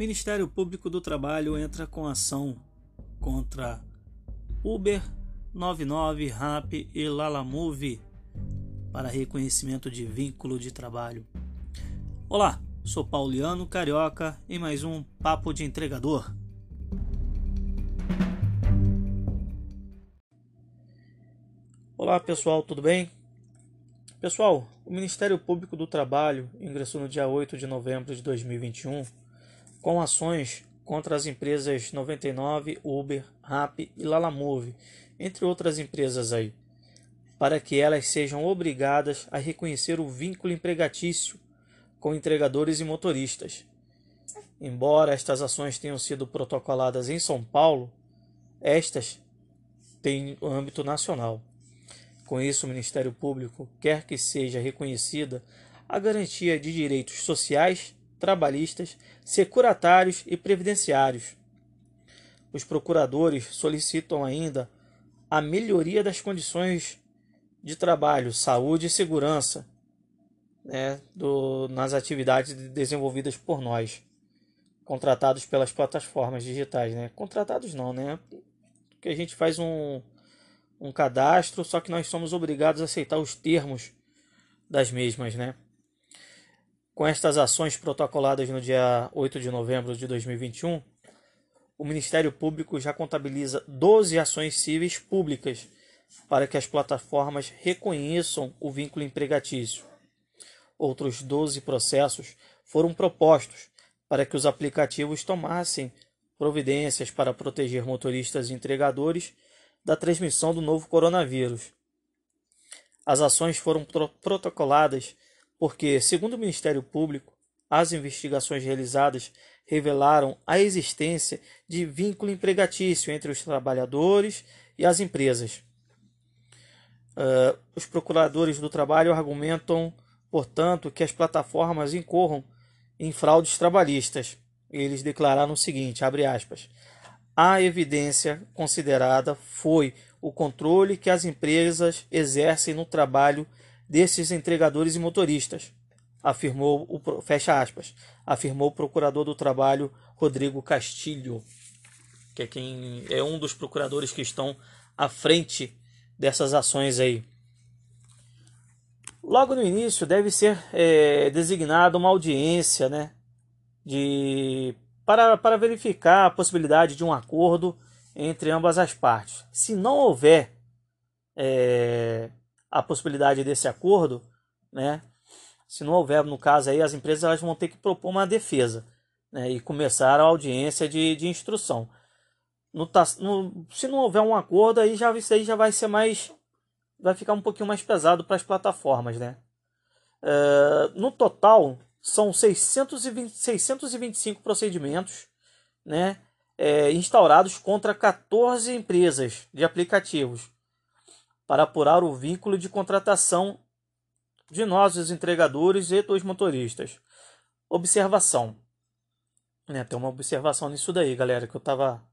Ministério Público do Trabalho entra com ação contra Uber, 99, Rap e Lalamove para reconhecimento de vínculo de trabalho. Olá, sou Pauliano Carioca em mais um Papo de Entregador. Olá pessoal, tudo bem? Pessoal, o Ministério Público do Trabalho ingressou no dia 8 de novembro de 2021 com ações contra as empresas 99, Uber, Rap e Lalamove, entre outras empresas aí, para que elas sejam obrigadas a reconhecer o vínculo empregatício com entregadores e motoristas. Embora estas ações tenham sido protocoladas em São Paulo, estas têm âmbito nacional. Com isso, o Ministério Público quer que seja reconhecida a garantia de direitos sociais, trabalhistas, securatários e previdenciários. Os procuradores solicitam ainda a melhoria das condições de trabalho, saúde e segurança né, do, nas atividades desenvolvidas por nós, contratados pelas plataformas digitais. Né? Contratados não, né? Porque a gente faz um, um cadastro, só que nós somos obrigados a aceitar os termos das mesmas, né? Com estas ações protocoladas no dia 8 de novembro de 2021, o Ministério Público já contabiliza 12 ações cíveis públicas para que as plataformas reconheçam o vínculo empregatício. Outros 12 processos foram propostos para que os aplicativos tomassem providências para proteger motoristas e entregadores da transmissão do novo coronavírus. As ações foram protocoladas porque, segundo o Ministério Público, as investigações realizadas revelaram a existência de vínculo empregatício entre os trabalhadores e as empresas. Uh, os procuradores do trabalho argumentam, portanto, que as plataformas incorram em fraudes trabalhistas. Eles declararam o seguinte, abre aspas, a evidência considerada foi o controle que as empresas exercem no trabalho desses entregadores e motoristas, afirmou o fecha aspas, afirmou o procurador do trabalho Rodrigo Castilho, que é quem é um dos procuradores que estão à frente dessas ações aí. Logo no início deve ser é, designada uma audiência, né, de para, para verificar a possibilidade de um acordo entre ambas as partes. Se não houver é, a possibilidade desse acordo, né, se não houver, no caso aí, as empresas elas vão ter que propor uma defesa né, e começar a audiência de, de instrução. No, no, se não houver um acordo, aí já, isso aí já vai ser mais. vai ficar um pouquinho mais pesado para as plataformas. Né? É, no total, são 620, 625 procedimentos né, é, instaurados contra 14 empresas de aplicativos para apurar o vínculo de contratação de nós, os entregadores e dos motoristas. Observação. Né, tem uma observação nisso daí, galera, que eu estava,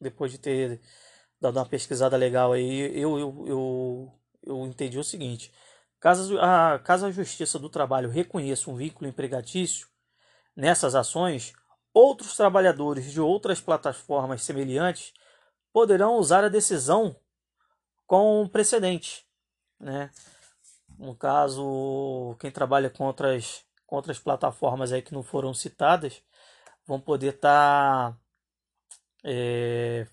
depois de ter dado uma pesquisada legal aí, eu, eu, eu, eu entendi o seguinte. Caso a, caso a Justiça do Trabalho reconheça um vínculo empregatício nessas ações, outros trabalhadores de outras plataformas semelhantes poderão usar a decisão com precedente. Né? No caso, quem trabalha com outras, com outras plataformas aí que não foram citadas vão poder estar tá, é,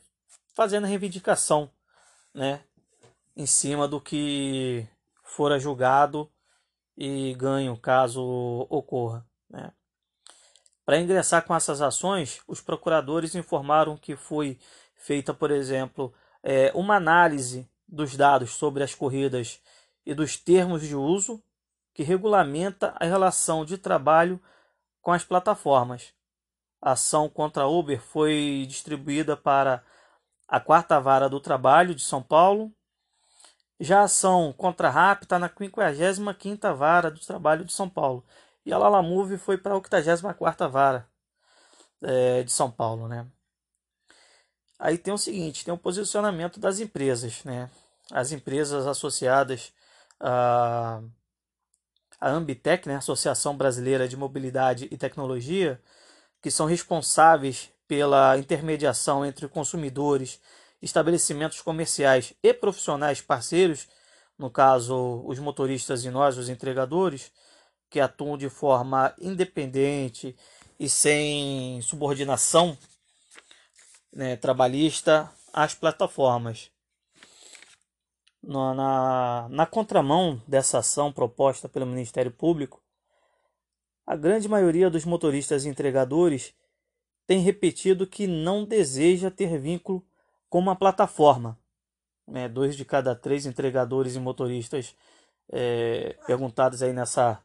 fazendo reivindicação né? em cima do que fora julgado e ganho caso ocorra. Né? Para ingressar com essas ações, os procuradores informaram que foi feita, por exemplo, é, uma análise dos dados sobre as corridas e dos termos de uso que regulamenta a relação de trabalho com as plataformas. A ação contra a Uber foi distribuída para a quarta vara do trabalho de São Paulo, já a ação contra a RAP está na 55ª Vara do Trabalho de São Paulo. E a Lalamove foi para a 84ª Vara é, de São Paulo, né? Aí tem o seguinte, tem o posicionamento das empresas, né? As empresas associadas a, a Ambitec, né? Associação Brasileira de Mobilidade e Tecnologia, que são responsáveis pela intermediação entre consumidores, estabelecimentos comerciais e profissionais parceiros, no caso, os motoristas e nós, os entregadores, que atuam de forma independente e sem subordinação né, trabalhista às plataformas. Na, na, na contramão dessa ação proposta pelo Ministério Público, a grande maioria dos motoristas e entregadores tem repetido que não deseja ter vínculo com uma plataforma. É, dois de cada três entregadores e motoristas é, perguntados aí nessa,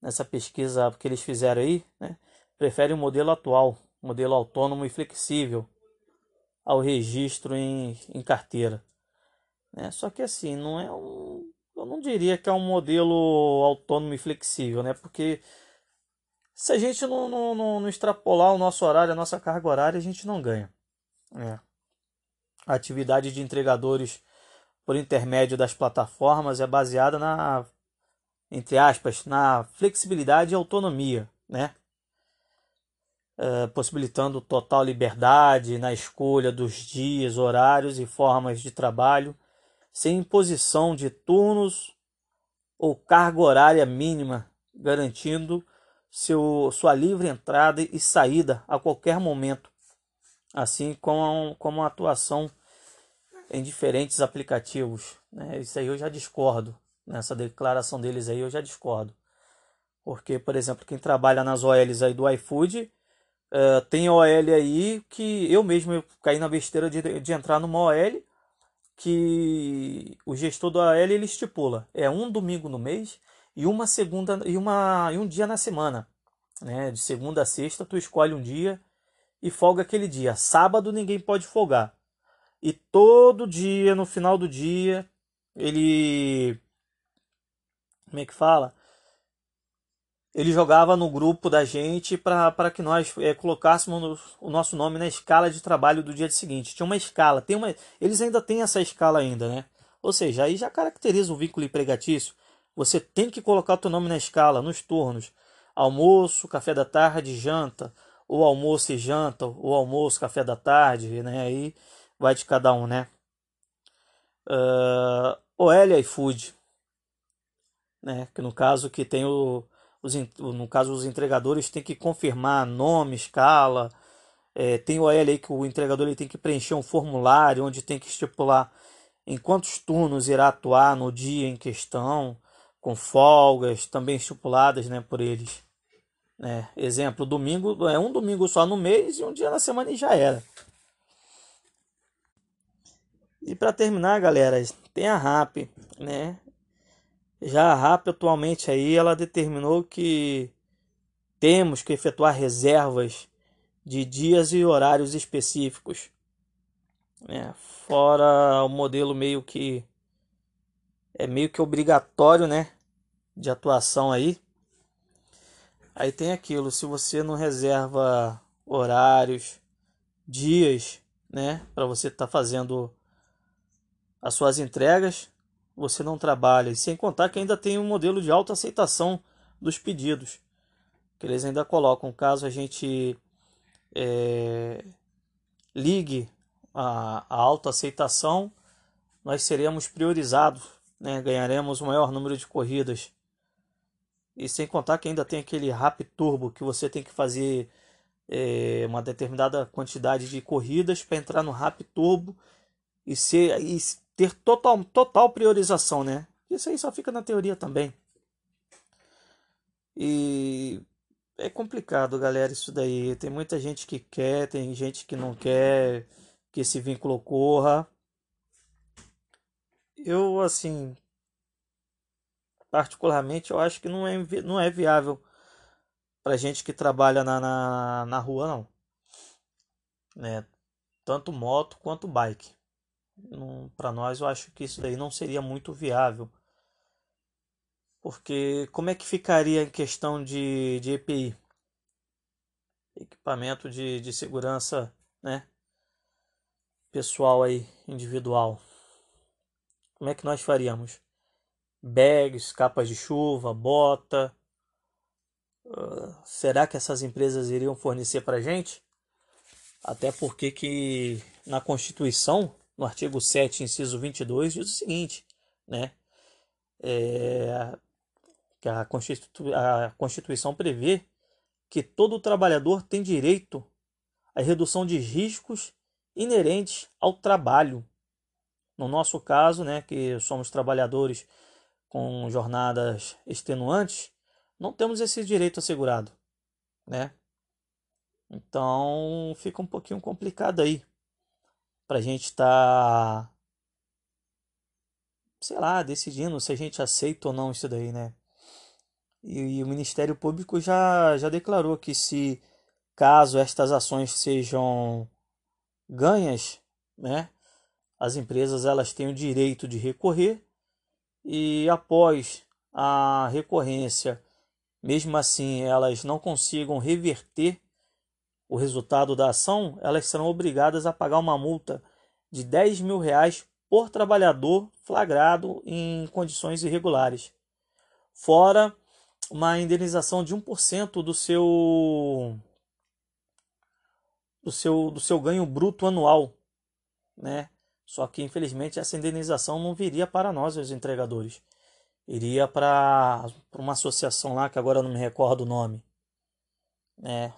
nessa pesquisa que eles fizeram aí, né, preferem o modelo atual, modelo autônomo e flexível ao registro em, em carteira. Né? Só que assim, não é um. Eu não diria que é um modelo autônomo e flexível, né? Porque se a gente não, não, não, não extrapolar o nosso horário, a nossa carga horária, a gente não ganha. É. A atividade de entregadores por intermédio das plataformas é baseada na, entre aspas, na flexibilidade e autonomia, né? Uh, possibilitando total liberdade na escolha dos dias, horários e formas de trabalho sem imposição de turnos ou carga horária mínima, garantindo seu, sua livre entrada e saída a qualquer momento, assim como, como a atuação em diferentes aplicativos. Né? Isso aí eu já discordo, nessa declaração deles aí eu já discordo. Porque, por exemplo, quem trabalha nas OLs aí do iFood, uh, tem OL aí que eu mesmo eu caí na besteira de, de entrar numa OL que o gestor do AL ele estipula é um domingo no mês e uma segunda e uma e um dia na semana, né? De segunda a sexta tu escolhe um dia e folga aquele dia. Sábado ninguém pode folgar. E todo dia no final do dia ele como é que fala? Ele jogava no grupo da gente para que nós é, colocássemos o nosso nome na escala de trabalho do dia seguinte. Tinha uma escala, tem uma, eles ainda têm essa escala ainda, né? Ou seja, aí já caracteriza o vínculo empregatício. Você tem que colocar o teu nome na escala, nos turnos. Almoço, café da tarde, janta, ou almoço e janta, ou almoço, café da tarde, né? Aí vai de cada um, né? Uh, OL iFood, né? Que no caso que tem o os, no caso os entregadores têm que confirmar nome, escala, é, tem o OL aí que o entregador ele tem que preencher um formulário onde tem que estipular em quantos turnos irá atuar no dia em questão, com folgas também estipuladas né, por eles. É, exemplo, domingo é um domingo só no mês e um dia na semana e já era. E para terminar, galera, tem a RAP, né? Já a RAP atualmente aí ela determinou que temos que efetuar reservas de dias e horários específicos. Né? Fora o modelo meio que é meio que obrigatório, né, de atuação aí. Aí tem aquilo, se você não reserva horários, dias, né, para você estar tá fazendo as suas entregas, você não trabalha. E sem contar que ainda tem um modelo de autoaceitação dos pedidos. Que eles ainda colocam, caso a gente é, ligue a, a autoaceitação, nós seremos priorizados, né? ganharemos o maior número de corridas. E sem contar que ainda tem aquele Rap Turbo que você tem que fazer é, uma determinada quantidade de corridas para entrar no Rap Turbo e ser e ter total, total priorização, né? Isso aí só fica na teoria também. E é complicado, galera, isso daí. Tem muita gente que quer, tem gente que não quer que esse vínculo ocorra. Eu, assim, particularmente, eu acho que não é, não é viável para gente que trabalha na, na, na rua, não. Né? Tanto moto quanto bike para nós eu acho que isso daí não seria muito viável. Porque como é que ficaria em questão de, de EPI? Equipamento de, de segurança né? pessoal aí, individual. Como é que nós faríamos? Bags, capas de chuva, bota, Uh, será que essas empresas iriam fornecer para gente? Até porque que na Constituição, no artigo 7, inciso 22, diz o seguinte, né? É, que a, Constitu a Constituição prevê que todo trabalhador tem direito à redução de riscos inerentes ao trabalho. No nosso caso, né, que somos trabalhadores com jornadas extenuantes, não temos esse direito assegurado, né? Então fica um pouquinho complicado aí para a gente estar, tá, sei lá, decidindo se a gente aceita ou não isso daí, né? E, e, o Ministério Público já, já declarou que se caso estas ações sejam ganhas, né, as empresas elas têm o direito de recorrer e após a recorrência, mesmo assim elas não consigam reverter o resultado da ação, elas serão obrigadas a pagar uma multa de 10 mil reais por trabalhador flagrado em condições irregulares, fora uma indenização de 1% do seu do seu do seu ganho bruto anual, né? Só que infelizmente essa indenização não viria para nós, os entregadores. Iria para uma associação lá que agora não me recordo o nome. É,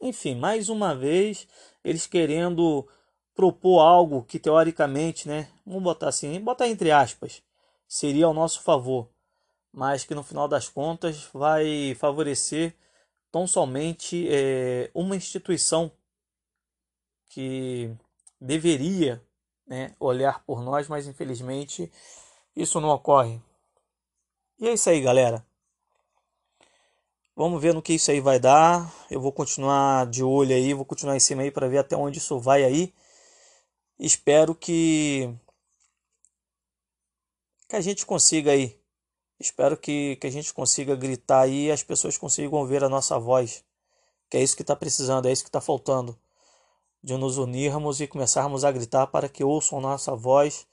enfim, mais uma vez, eles querendo propor algo que teoricamente, né, vamos botar assim, botar entre aspas, seria ao nosso favor, mas que no final das contas vai favorecer tão somente é, uma instituição que deveria né, olhar por nós, mas infelizmente isso não ocorre. E é isso aí, galera. Vamos ver no que isso aí vai dar. Eu vou continuar de olho aí, vou continuar em cima aí para ver até onde isso vai aí. Espero que que a gente consiga aí. Espero que, que a gente consiga gritar aí e as pessoas consigam ouvir a nossa voz. Que é isso que está precisando, é isso que está faltando. De nos unirmos e começarmos a gritar para que ouçam a nossa voz,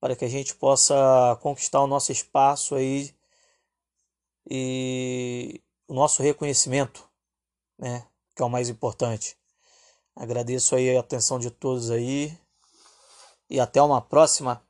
para que a gente possa conquistar o nosso espaço aí e o nosso reconhecimento, né, que é o mais importante. Agradeço aí a atenção de todos aí e até uma próxima.